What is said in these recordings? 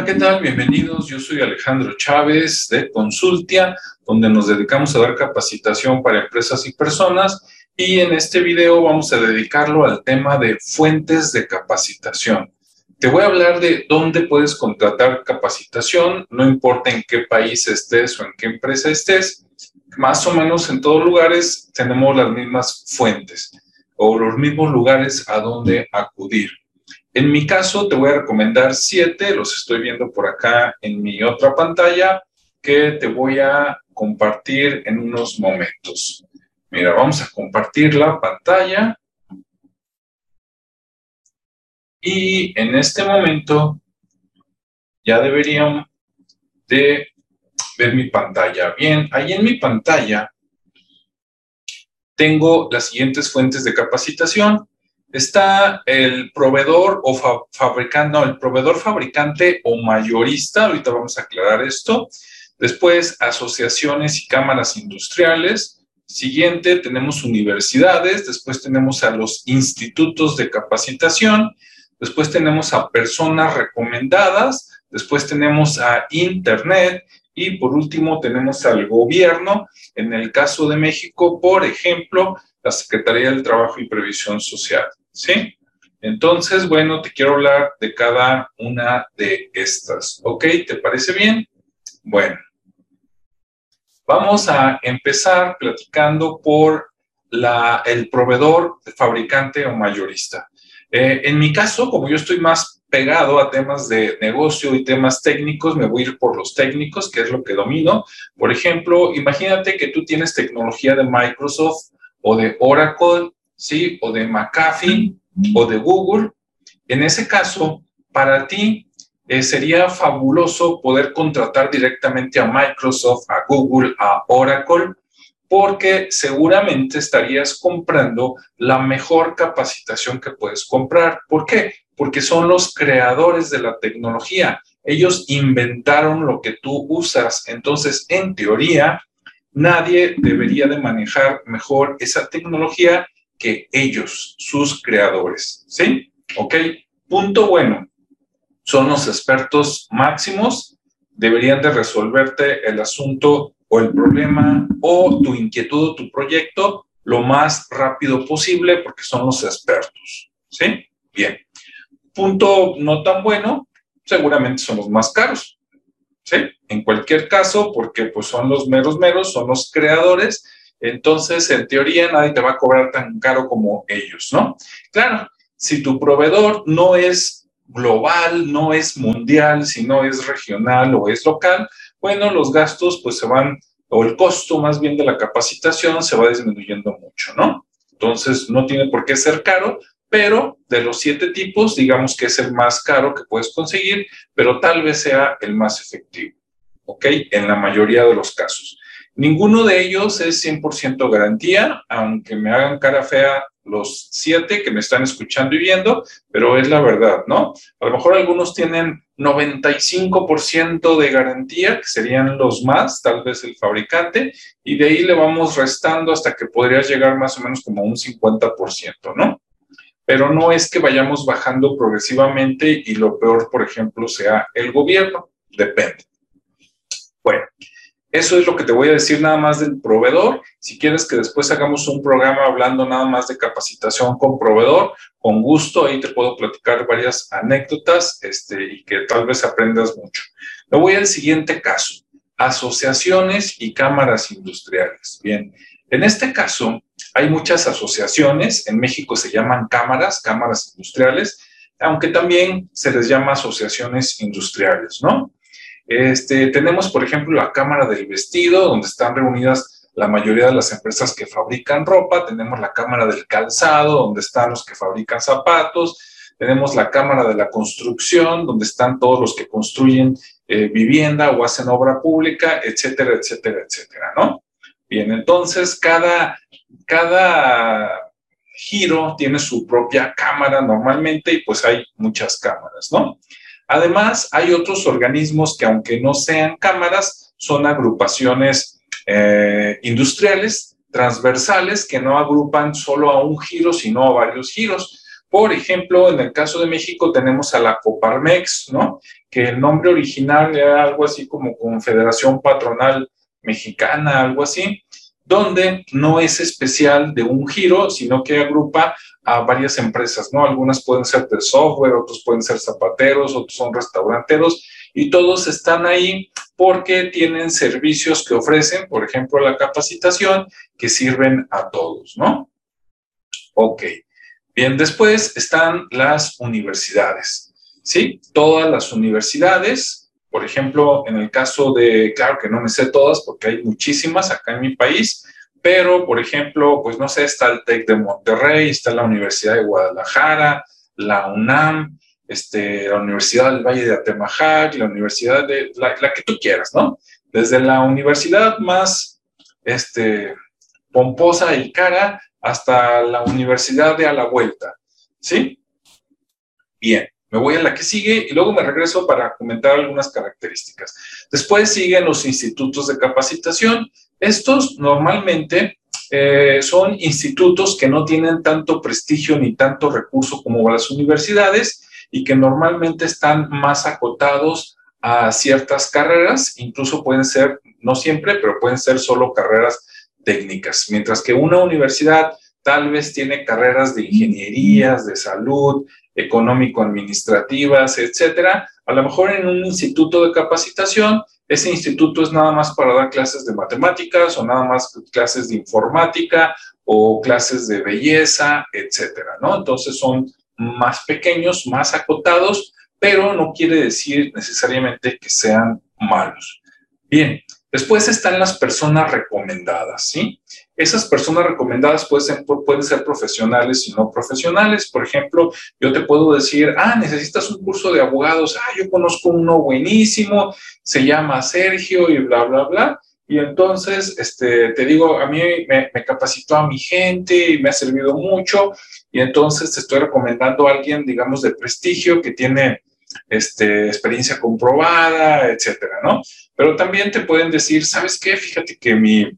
Hola, ¿qué tal? Bienvenidos. Yo soy Alejandro Chávez de Consultia, donde nos dedicamos a dar capacitación para empresas y personas. Y en este video vamos a dedicarlo al tema de fuentes de capacitación. Te voy a hablar de dónde puedes contratar capacitación, no importa en qué país estés o en qué empresa estés, más o menos en todos lugares tenemos las mismas fuentes o los mismos lugares a donde acudir. En mi caso, te voy a recomendar siete, los estoy viendo por acá en mi otra pantalla, que te voy a compartir en unos momentos. Mira, vamos a compartir la pantalla. Y en este momento ya deberían de ver mi pantalla. Bien, ahí en mi pantalla tengo las siguientes fuentes de capacitación está el proveedor o fabricante, no, el proveedor fabricante o mayorista, ahorita vamos a aclarar esto. Después, asociaciones y cámaras industriales. Siguiente, tenemos universidades, después tenemos a los institutos de capacitación, después tenemos a personas recomendadas, después tenemos a Internet y por último tenemos al gobierno. En el caso de México, por ejemplo, la Secretaría del Trabajo y Previsión Social. ¿sí? Entonces, bueno, te quiero hablar de cada una de estas, ¿ok? ¿Te parece bien? Bueno, vamos a empezar platicando por la, el proveedor, fabricante o mayorista. Eh, en mi caso, como yo estoy más pegado a temas de negocio y temas técnicos, me voy a ir por los técnicos, que es lo que domino. Por ejemplo, imagínate que tú tienes tecnología de Microsoft o de Oracle ¿sí? O de McAfee o de Google. En ese caso, para ti eh, sería fabuloso poder contratar directamente a Microsoft, a Google, a Oracle, porque seguramente estarías comprando la mejor capacitación que puedes comprar. ¿Por qué? Porque son los creadores de la tecnología. Ellos inventaron lo que tú usas. Entonces, en teoría, nadie debería de manejar mejor esa tecnología que ellos, sus creadores. ¿Sí? ¿Ok? Punto bueno. Son los expertos máximos. Deberían de resolverte el asunto o el problema o tu inquietud o tu proyecto lo más rápido posible porque son los expertos. ¿Sí? Bien. Punto no tan bueno, seguramente son los más caros. ¿Sí? En cualquier caso, porque pues son los meros meros, son los creadores entonces, en teoría, nadie te va a cobrar tan caro como ellos, ¿no? Claro, si tu proveedor no es global, no es mundial, si no es regional o es local, bueno, los gastos pues se van, o el costo más bien de la capacitación se va disminuyendo mucho, ¿no? Entonces, no tiene por qué ser caro, pero de los siete tipos, digamos que es el más caro que puedes conseguir, pero tal vez sea el más efectivo, ¿ok? En la mayoría de los casos. Ninguno de ellos es 100% garantía, aunque me hagan cara fea los siete que me están escuchando y viendo, pero es la verdad, ¿no? A lo mejor algunos tienen 95% de garantía, que serían los más, tal vez el fabricante, y de ahí le vamos restando hasta que podría llegar más o menos como un 50%, ¿no? Pero no es que vayamos bajando progresivamente y lo peor, por ejemplo, sea el gobierno, depende. Bueno, eso es lo que te voy a decir nada más del proveedor. Si quieres que después hagamos un programa hablando nada más de capacitación con proveedor, con gusto, ahí te puedo platicar varias anécdotas este, y que tal vez aprendas mucho. Me voy al siguiente caso, asociaciones y cámaras industriales. Bien, en este caso hay muchas asociaciones, en México se llaman cámaras, cámaras industriales, aunque también se les llama asociaciones industriales, ¿no? Este, tenemos, por ejemplo, la Cámara del Vestido, donde están reunidas la mayoría de las empresas que fabrican ropa. Tenemos la Cámara del Calzado, donde están los que fabrican zapatos. Tenemos la Cámara de la Construcción, donde están todos los que construyen eh, vivienda o hacen obra pública, etcétera, etcétera, etcétera, ¿no? Bien, entonces cada, cada giro tiene su propia cámara normalmente y pues hay muchas cámaras, ¿no? Además, hay otros organismos que aunque no sean cámaras, son agrupaciones eh, industriales transversales que no agrupan solo a un giro, sino a varios giros. Por ejemplo, en el caso de México tenemos a la Coparmex, ¿no? Que el nombre original era algo así como Confederación Patronal Mexicana, algo así, donde no es especial de un giro, sino que agrupa a varias empresas, ¿no? Algunas pueden ser de software, otros pueden ser zapateros, otros son restauranteros, y todos están ahí porque tienen servicios que ofrecen, por ejemplo, la capacitación, que sirven a todos, ¿no? Ok. Bien, después están las universidades, ¿sí? Todas las universidades, por ejemplo, en el caso de, claro que no me sé todas porque hay muchísimas acá en mi país, pero, por ejemplo, pues no sé, está el TEC de Monterrey, está la Universidad de Guadalajara, la UNAM, este, la Universidad del Valle de Atemajac, la Universidad de, la, que tú quieras, ¿no? Desde la universidad más este, pomposa y cara hasta la Universidad de a la vuelta, ¿sí? Bien, me voy a la que sigue y luego me regreso para comentar algunas características. Después siguen los institutos de capacitación. Estos normalmente eh, son institutos que no tienen tanto prestigio ni tanto recurso como las universidades y que normalmente están más acotados a ciertas carreras, incluso pueden ser, no siempre, pero pueden ser solo carreras técnicas, mientras que una universidad tal vez tiene carreras de ingenierías, de salud, económico-administrativas, etcétera. A lo mejor en un instituto de capacitación, ese instituto es nada más para dar clases de matemáticas o nada más clases de informática o clases de belleza, etcétera, ¿no? Entonces son más pequeños, más acotados, pero no quiere decir necesariamente que sean malos. Bien, después están las personas recomendadas, ¿sí? Esas personas recomendadas pueden ser, profesionales y no profesionales. Por ejemplo, yo te puedo decir, ah, necesitas un curso de abogados, ah, yo conozco uno buenísimo, se llama Sergio y bla, bla, bla. Y entonces, este, te digo, a mí me, me capacitó a mi gente y me ha servido mucho y entonces te estoy recomendando a alguien, digamos, de prestigio que tiene este, experiencia comprobada, etcétera, ¿no? Pero también te pueden decir, ¿sabes qué? Fíjate que mi,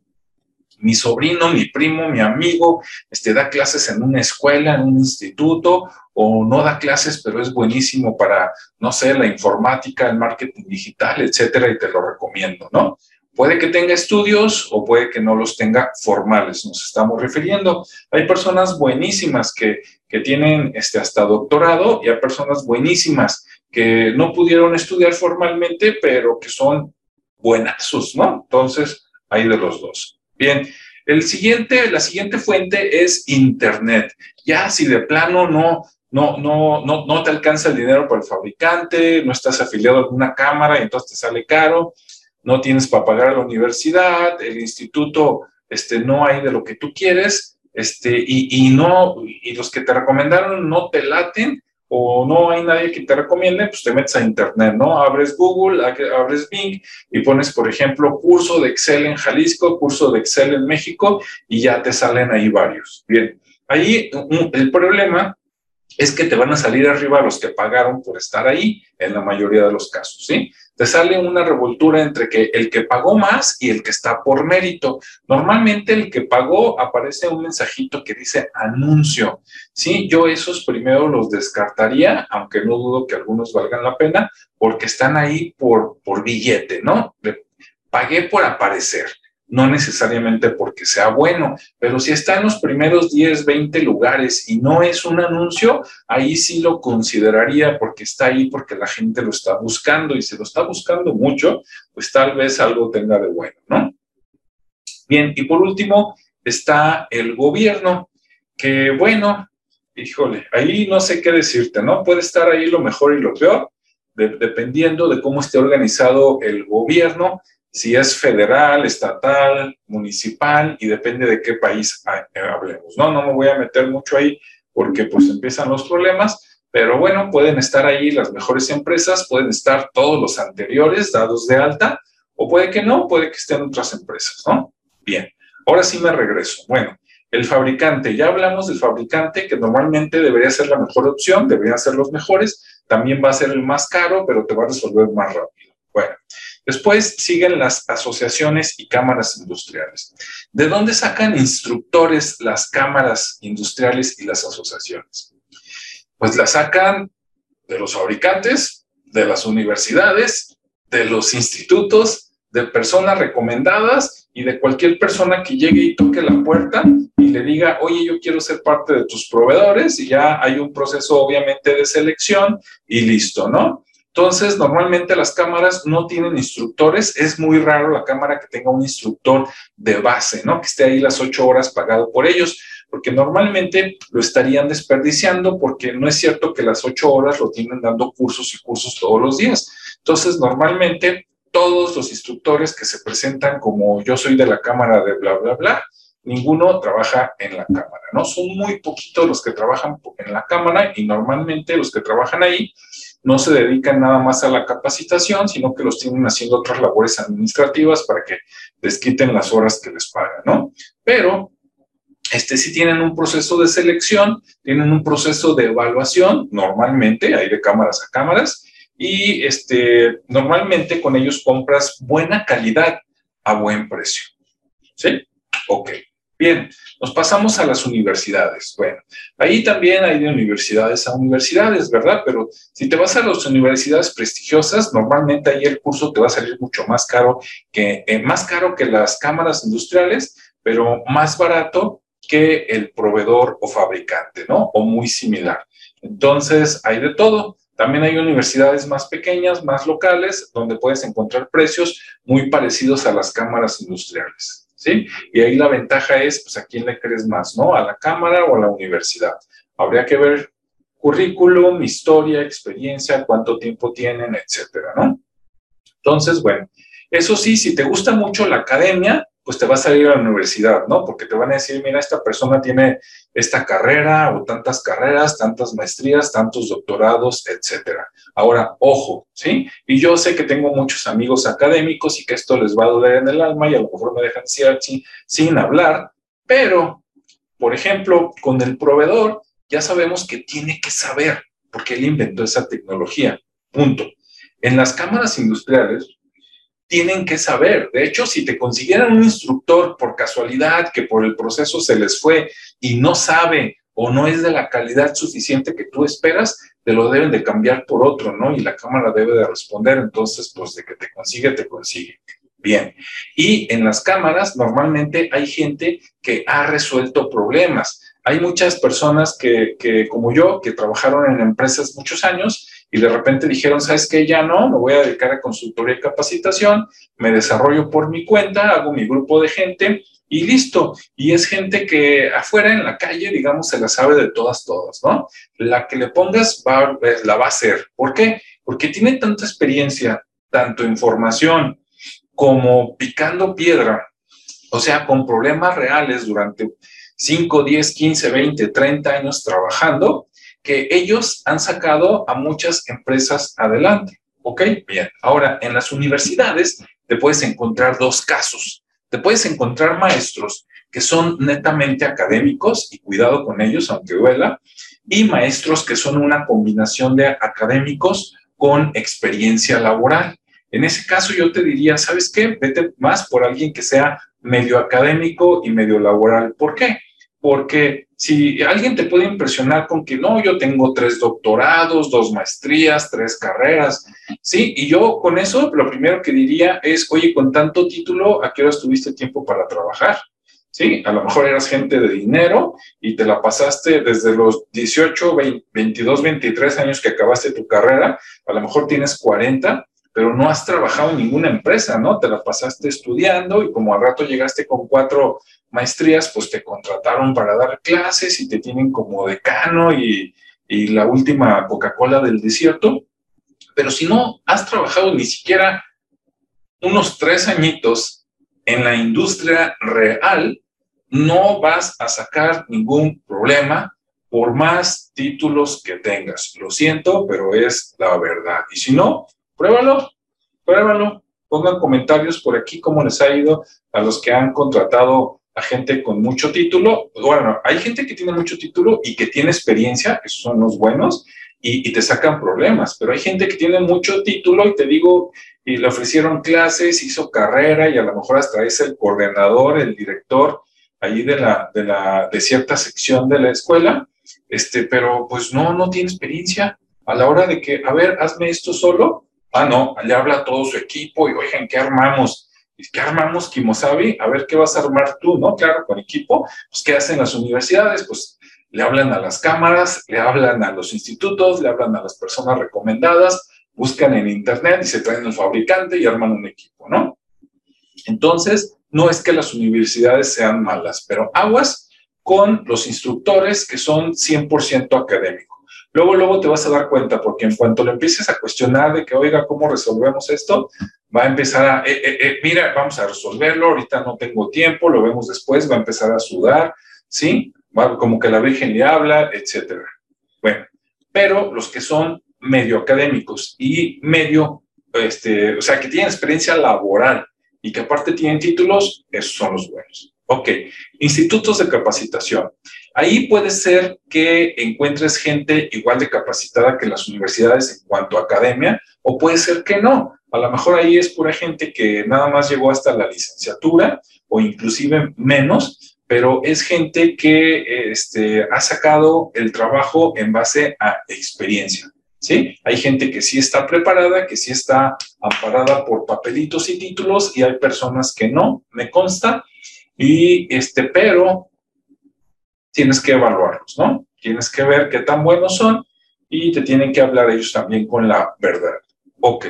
mi sobrino, mi primo, mi amigo, este, da clases en una escuela, en un instituto, o no da clases, pero es buenísimo para, no sé, la informática, el marketing digital, etcétera, y te lo recomiendo, ¿no? Puede que tenga estudios o puede que no los tenga formales, nos estamos refiriendo. Hay personas buenísimas que, que tienen este, hasta doctorado y hay personas buenísimas que no pudieron estudiar formalmente, pero que son buenazos, ¿no? Entonces, hay de los dos. Bien, el siguiente, la siguiente fuente es Internet. Ya si de plano no, no, no, no, no te alcanza el dinero para el fabricante, no estás afiliado a alguna cámara y entonces te sale caro, no tienes para pagar a la universidad, el instituto este, no hay de lo que tú quieres, este, y, y, no, y los que te recomendaron no te laten, o no hay nadie que te recomiende, pues te metes a internet, ¿no? Abres Google, abres Bing y pones, por ejemplo, curso de Excel en Jalisco, curso de Excel en México y ya te salen ahí varios. Bien, ahí el problema es que te van a salir arriba los que pagaron por estar ahí en la mayoría de los casos, ¿sí? Te sale una revoltura entre que el que pagó más y el que está por mérito. Normalmente el que pagó aparece un mensajito que dice anuncio. Sí, yo esos primero los descartaría, aunque no dudo que algunos valgan la pena, porque están ahí por, por billete, ¿no? Pagué por aparecer no necesariamente porque sea bueno, pero si está en los primeros 10, 20 lugares y no es un anuncio, ahí sí lo consideraría porque está ahí, porque la gente lo está buscando y si lo está buscando mucho, pues tal vez algo tenga de bueno, ¿no? Bien, y por último está el gobierno, que bueno, híjole, ahí no sé qué decirte, ¿no? Puede estar ahí lo mejor y lo peor, dependiendo de cómo esté organizado el gobierno si es federal, estatal, municipal y depende de qué país hablemos. No, no me voy a meter mucho ahí porque pues empiezan los problemas, pero bueno, pueden estar ahí las mejores empresas, pueden estar todos los anteriores dados de alta o puede que no, puede que estén otras empresas, ¿no? Bien, ahora sí me regreso. Bueno, el fabricante, ya hablamos del fabricante que normalmente debería ser la mejor opción, deberían ser los mejores, también va a ser el más caro, pero te va a resolver más rápido. Bueno, Después siguen las asociaciones y cámaras industriales. ¿De dónde sacan instructores las cámaras industriales y las asociaciones? pues la sacan de los fabricantes, de las universidades, de los institutos, de personas recomendadas y de cualquier persona que llegue y toque la puerta y le diga, oye, yo quiero ser parte de tus proveedores y ya hay un proceso obviamente de selección y listo, ¿no? Entonces, normalmente las cámaras no tienen instructores. Es muy raro la cámara que tenga un instructor de base, ¿no? Que esté ahí las ocho horas pagado por ellos, porque normalmente lo estarían desperdiciando porque no es cierto que las ocho horas lo tienen dando cursos y cursos todos los días. Entonces, normalmente todos los instructores que se presentan como yo soy de la cámara de bla, bla, bla, ninguno trabaja en la cámara, ¿no? Son muy poquitos los que trabajan en la cámara y normalmente los que trabajan ahí no se dedican nada más a la capacitación, sino que los tienen haciendo otras labores administrativas para que les quiten las horas que les pagan, ¿no? Pero este, sí tienen un proceso de selección, tienen un proceso de evaluación, normalmente, hay de cámaras a cámaras, y este, normalmente con ellos compras buena calidad a buen precio. ¿Sí? Ok. Bien, nos pasamos a las universidades. Bueno, ahí también hay de universidades a universidades, ¿verdad? Pero si te vas a las universidades prestigiosas, normalmente ahí el curso te va a salir mucho más caro que, eh, más caro que las cámaras industriales, pero más barato que el proveedor o fabricante, ¿no? O muy similar. Entonces, hay de todo. También hay universidades más pequeñas, más locales, donde puedes encontrar precios muy parecidos a las cámaras industriales. ¿Sí? Y ahí la ventaja es, pues, ¿a quién le crees más, no? ¿A la cámara o a la universidad? Habría que ver currículum, historia, experiencia, cuánto tiempo tienen, etcétera, ¿no? Entonces, bueno, eso sí, si te gusta mucho la academia, pues te vas a ir a la universidad, ¿no? Porque te van a decir, mira, esta persona tiene esta carrera o tantas carreras, tantas maestrías, tantos doctorados, etcétera. Ahora, ojo, ¿sí? Y yo sé que tengo muchos amigos académicos y que esto les va a doler en el alma y a lo mejor me dejan sin, sin hablar, pero, por ejemplo, con el proveedor ya sabemos que tiene que saber, porque él inventó esa tecnología, punto. En las cámaras industriales, tienen que saber. De hecho, si te consiguieran un instructor por casualidad que por el proceso se les fue y no sabe o no es de la calidad suficiente que tú esperas, te lo deben de cambiar por otro, ¿no? Y la cámara debe de responder, entonces, pues de que te consigue, te consigue. Bien. Y en las cámaras normalmente hay gente que ha resuelto problemas. Hay muchas personas que, que como yo, que trabajaron en empresas muchos años y de repente dijeron, ¿sabes qué? Ya no, me voy a dedicar a consultoría y capacitación, me desarrollo por mi cuenta, hago mi grupo de gente y listo. Y es gente que afuera en la calle, digamos, se la sabe de todas, todas, ¿no? La que le pongas va, la va a hacer. ¿Por qué? Porque tiene tanta experiencia, tanto información como picando piedra, o sea, con problemas reales durante 5, 10, 15, 20, 30 años trabajando, que ellos han sacado a muchas empresas adelante. ¿Ok? Bien. Ahora, en las universidades te puedes encontrar dos casos. Te puedes encontrar maestros que son netamente académicos, y cuidado con ellos, aunque duela, y maestros que son una combinación de académicos con experiencia laboral. En ese caso yo te diría, ¿sabes qué? Vete más por alguien que sea medio académico y medio laboral. ¿Por qué? Porque si alguien te puede impresionar con que no, yo tengo tres doctorados, dos maestrías, tres carreras, ¿sí? Y yo con eso lo primero que diría es, oye, con tanto título, ¿a qué hora tuviste tiempo para trabajar? ¿Sí? A lo mejor eras gente de dinero y te la pasaste desde los 18, 22, 23 años que acabaste tu carrera, a lo mejor tienes 40, pero no has trabajado en ninguna empresa, ¿no? Te la pasaste estudiando y como al rato llegaste con cuatro maestrías, pues te contrataron para dar clases y te tienen como decano y, y la última Coca-Cola del desierto. Pero si no has trabajado ni siquiera unos tres añitos en la industria real, no vas a sacar ningún problema por más títulos que tengas. Lo siento, pero es la verdad. Y si no, pruébalo, pruébalo. Pongan comentarios por aquí cómo les ha ido a los que han contratado a gente con mucho título. Bueno, hay gente que tiene mucho título y que tiene experiencia, esos son los buenos, y, te sacan problemas, pero hay gente que tiene mucho título y te digo, y le ofrecieron clases, hizo carrera y a lo mejor hasta es el coordinador, el director allí de, la, de, la, de cierta sección de la escuela, este, pero pues no, no tiene experiencia. A la hora de que, a ver, hazme esto solo, ah, no, le habla a todo su equipo y, oigan, ¿qué armamos? ¿Qué armamos, Kimosabi? A ver, ¿qué vas a armar tú, no? Claro, con equipo. Pues, ¿qué hacen las universidades? Pues, le hablan a las cámaras, le hablan a los institutos, le hablan a las personas recomendadas, buscan en internet y se traen un fabricante y arman un equipo, ¿no? Entonces, no es que las universidades sean malas, pero aguas con los instructores que son 100% académicos. Luego, luego te vas a dar cuenta, porque en cuanto le empieces a cuestionar de que, oiga, ¿cómo resolvemos esto? Va a empezar a, eh, eh, eh, mira, vamos a resolverlo, ahorita no tengo tiempo, lo vemos después, va a empezar a sudar, ¿sí? como que la Virgen le habla, etcétera. Bueno, pero los que son medio académicos y medio, este, o sea, que tienen experiencia laboral y que aparte tienen títulos, esos son los buenos. Ok, institutos de capacitación. Ahí puede ser que encuentres gente igual de capacitada que las universidades en cuanto a academia, o puede ser que no. A lo mejor ahí es pura gente que nada más llegó hasta la licenciatura o inclusive menos, pero es gente que este, ha sacado el trabajo en base a experiencia. ¿Sí? Hay gente que sí está preparada, que sí está amparada por papelitos y títulos, y hay personas que no, me consta, y este, pero tienes que evaluarlos, ¿no? Tienes que ver qué tan buenos son y te tienen que hablar ellos también con la verdad. Ok.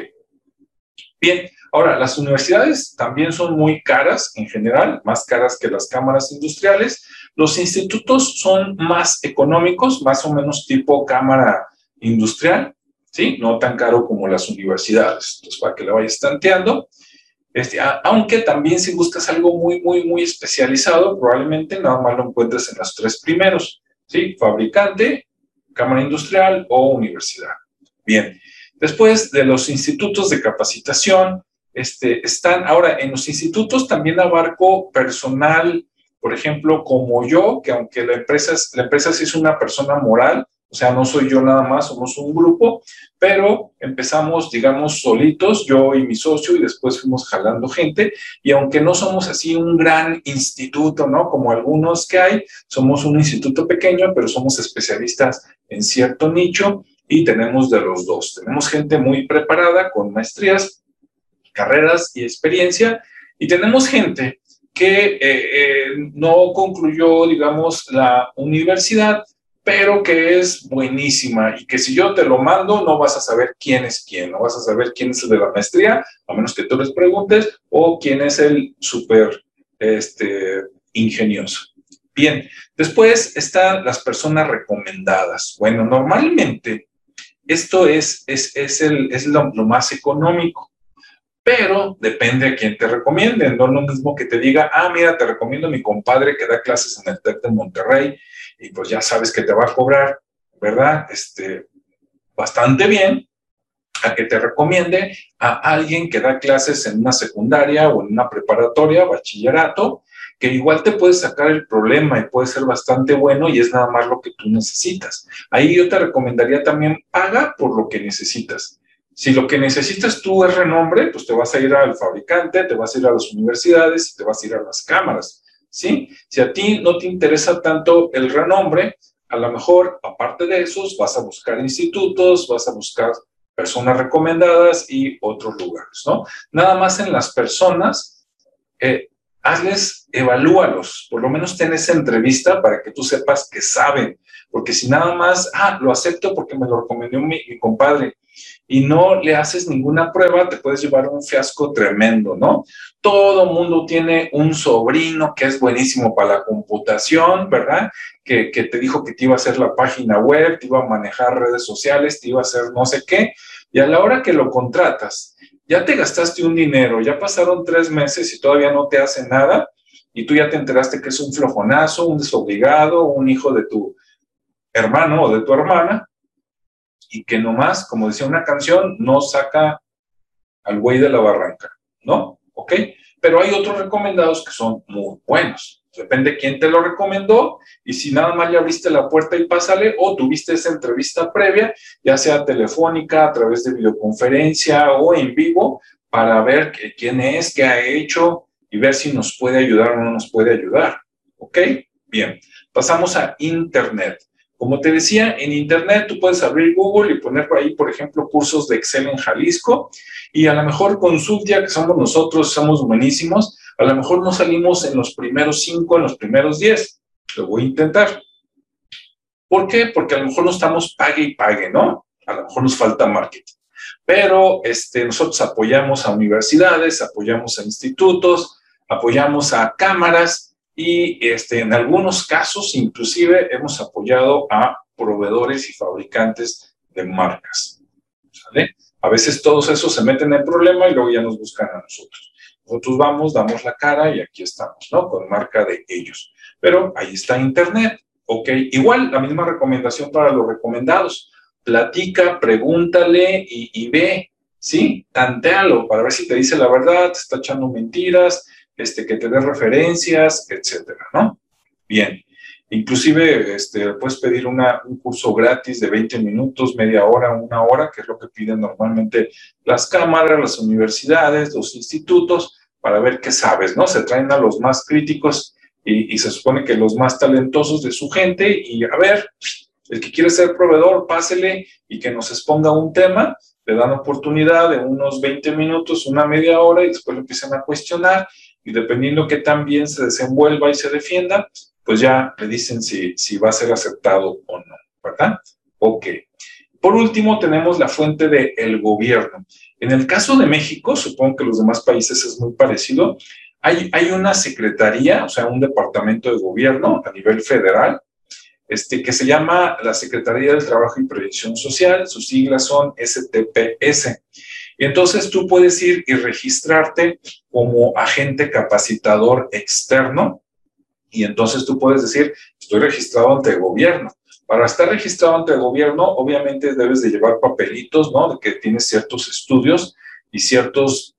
Bien, ahora las universidades también son muy caras en general, más caras que las cámaras industriales. Los institutos son más económicos, más o menos tipo cámara industrial, ¿sí? No tan caro como las universidades. Entonces, para que le vayas tanteando. Este, aunque también si buscas algo muy, muy, muy especializado, probablemente nada más lo encuentres en los tres primeros, ¿sí? Fabricante, cámara industrial o universidad. Bien, Después de los institutos de capacitación, este, están ahora en los institutos también abarco personal, por ejemplo, como yo, que aunque la empresa, la empresa sí es una persona moral, o sea, no soy yo nada más, somos un grupo, pero empezamos, digamos, solitos, yo y mi socio, y después fuimos jalando gente, y aunque no somos así un gran instituto, ¿no? Como algunos que hay, somos un instituto pequeño, pero somos especialistas en cierto nicho, y tenemos de los dos. Tenemos gente muy preparada con maestrías, carreras y experiencia y tenemos gente que eh, eh, no concluyó, digamos, la universidad, pero que es buenísima y que si yo te lo mando no vas a saber quién es quién, no vas a saber quién es el de la maestría, a menos que tú les preguntes, o quién es el súper este, ingenioso. Bien, después están las personas recomendadas. Bueno, normalmente esto es, es, es, el, es lo, más económico, pero depende a quién te recomiende. No es lo mismo que te diga, ah, mira, te recomiendo a mi compadre que da clases en el TEC de Monterrey y pues ya sabes que te va a cobrar, ¿verdad? Este, bastante bien, a que te recomiende a alguien que da clases en una secundaria o en una preparatoria, bachillerato, que igual te puede sacar el problema y puede ser bastante bueno y es nada más lo que tú necesitas. Ahí yo te recomendaría también paga por lo que necesitas. Si lo que necesitas tú es renombre, pues te vas a ir al fabricante, te vas a ir a las universidades, te vas a ir a las cámaras, ¿sí? Si a ti no te interesa tanto el renombre, a lo mejor, aparte de esos, vas a buscar institutos, vas a buscar personas recomendadas y otros lugares, ¿no? Nada más en las personas, eh, hazles, evalúalos, por lo menos ten esa entrevista para que tú sepas que saben, porque si nada más, ah, lo acepto porque me lo recomendó mi, compadre, y no le haces ninguna prueba, te puedes llevar un fiasco tremendo, ¿no? Todo mundo tiene un sobrino que es buenísimo para la computación, ¿verdad? Que, que te dijo que te iba a hacer la página web, te iba a manejar redes sociales, te iba a hacer no sé qué, y a la hora que lo contratas, ya te gastaste un dinero, ya pasaron tres meses y todavía no te hace nada, y tú ya te enteraste que es un flojonazo, un desobligado, un hijo de tu hermano o de tu hermana, y que nomás, como decía una canción, no saca al güey de la barranca, ¿no? ¿Ok? Pero hay otros recomendados que son muy buenos. Depende quién te lo recomendó y si nada más le abriste la puerta y pásale o tuviste esa entrevista previa, ya sea telefónica, a través de videoconferencia o en vivo, para ver quién es, qué ha hecho y ver si nos puede ayudar o no nos puede ayudar. ¿Ok? Bien, pasamos a Internet. Como te decía, en Internet tú puedes abrir Google y poner por ahí, por ejemplo, cursos de Excel en Jalisco y a lo mejor con Subdia, que somos nosotros, somos buenísimos, a lo mejor no salimos en los primeros cinco, en los primeros diez. Lo voy a intentar. ¿Por qué? Porque a lo mejor no estamos pague y pague, ¿no? A lo mejor nos falta marketing. Pero este, nosotros apoyamos a universidades, apoyamos a institutos, apoyamos a cámaras y este, en algunos casos inclusive hemos apoyado a proveedores y fabricantes de marcas. A veces todos esos se meten en problema y luego ya nos buscan a nosotros. Nosotros vamos, damos la cara y aquí estamos, ¿no? Con marca de ellos. Pero ahí está Internet, ¿ok? Igual, la misma recomendación para los recomendados. Platica, pregúntale y, ve, ¿sí? Tantealo para ver si te dice la verdad, te está echando mentiras, este, que te dé referencias, etcétera, ¿no? Bien. Inclusive este, puedes pedir un curso gratis de 20 minutos, media hora, una hora, que es lo que piden normalmente las cámaras, las universidades, los institutos, para ver qué sabes, ¿no? Se traen a los más críticos y, se supone que los más talentosos de su gente y a ver, el que quiere ser proveedor, pásele y que nos exponga un tema, le dan oportunidad de unos 20 minutos, una media hora y después lo empiezan a cuestionar y dependiendo que tan se desenvuelva y se defienda, pues ya le dicen si, si va a ser aceptado o no, ¿verdad? Ok. Por último, tenemos la fuente del el gobierno. En el caso de México, supongo que los demás países es muy parecido, hay, hay una secretaría, o sea, un departamento de gobierno a nivel federal, este, que se llama la Secretaría del Trabajo y Previsión Social, sus siglas son STPS. Y entonces tú puedes ir y registrarte como agente capacitador externo y entonces tú puedes decir, estoy registrado ante el gobierno. Para estar registrado ante el gobierno, obviamente debes de llevar papelitos, ¿no? De que tienes ciertos estudios y ciertos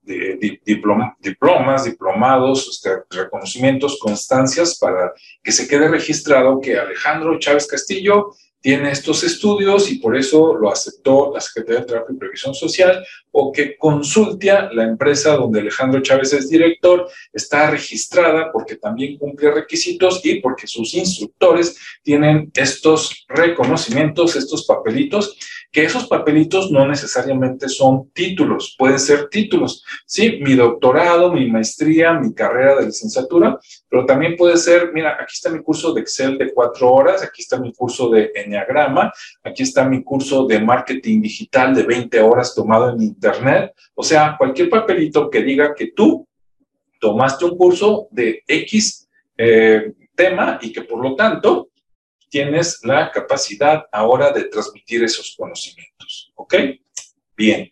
diplomas, diplomados, este, reconocimientos, constancias para que se quede registrado que Alejandro Chávez Castillo tiene estos estudios y por eso lo aceptó la Secretaría de Trabajo y Previsión Social, o que Consultia, la empresa donde Alejandro Chávez es director, está registrada porque también cumple requisitos y porque sus instructores tienen estos reconocimientos, estos papelitos, que esos papelitos no necesariamente son títulos, pueden ser títulos, sí, mi doctorado, mi maestría, mi carrera de licenciatura, pero también puede ser, mira, aquí está mi curso de Excel de cuatro horas, aquí está mi curso de Enneagrama, aquí está mi curso de marketing digital de 20 horas tomado en Internet, o sea, cualquier papelito que diga que tú tomaste un curso de X eh, tema y que por lo tanto tienes la capacidad ahora de transmitir esos conocimientos. ¿Ok? Bien.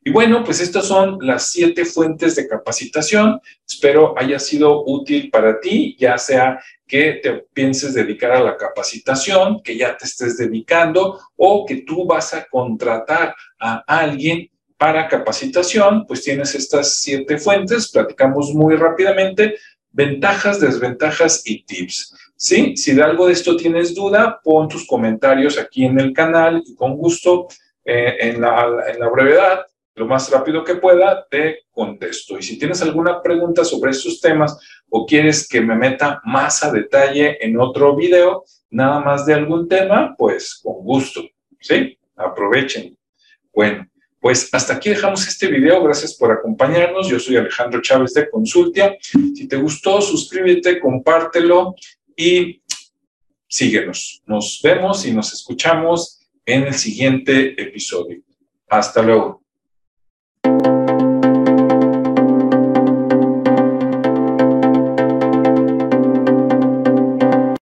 Y bueno, pues estas son las siete fuentes de capacitación. Espero haya sido útil para ti, ya sea que te pienses dedicar a la capacitación, que ya te estés dedicando o que tú vas a contratar a alguien para capacitación, pues tienes estas siete fuentes, platicamos muy rápidamente, ventajas, desventajas y tips. ¿Sí? Si de algo de esto tienes duda, pon tus comentarios aquí en el canal y con gusto, eh, en, la, en la brevedad, lo más rápido que pueda, te contesto. Y si tienes alguna pregunta sobre estos temas o quieres que me meta más a detalle en otro video, nada más de algún tema, pues con gusto, ¿sí? Aprovechen. Bueno, pues hasta aquí dejamos este video. Gracias por acompañarnos. Yo soy Alejandro Chávez de Consultia. Si te gustó, suscríbete, compártelo y síguenos. Nos vemos y nos escuchamos en el siguiente episodio. Hasta luego.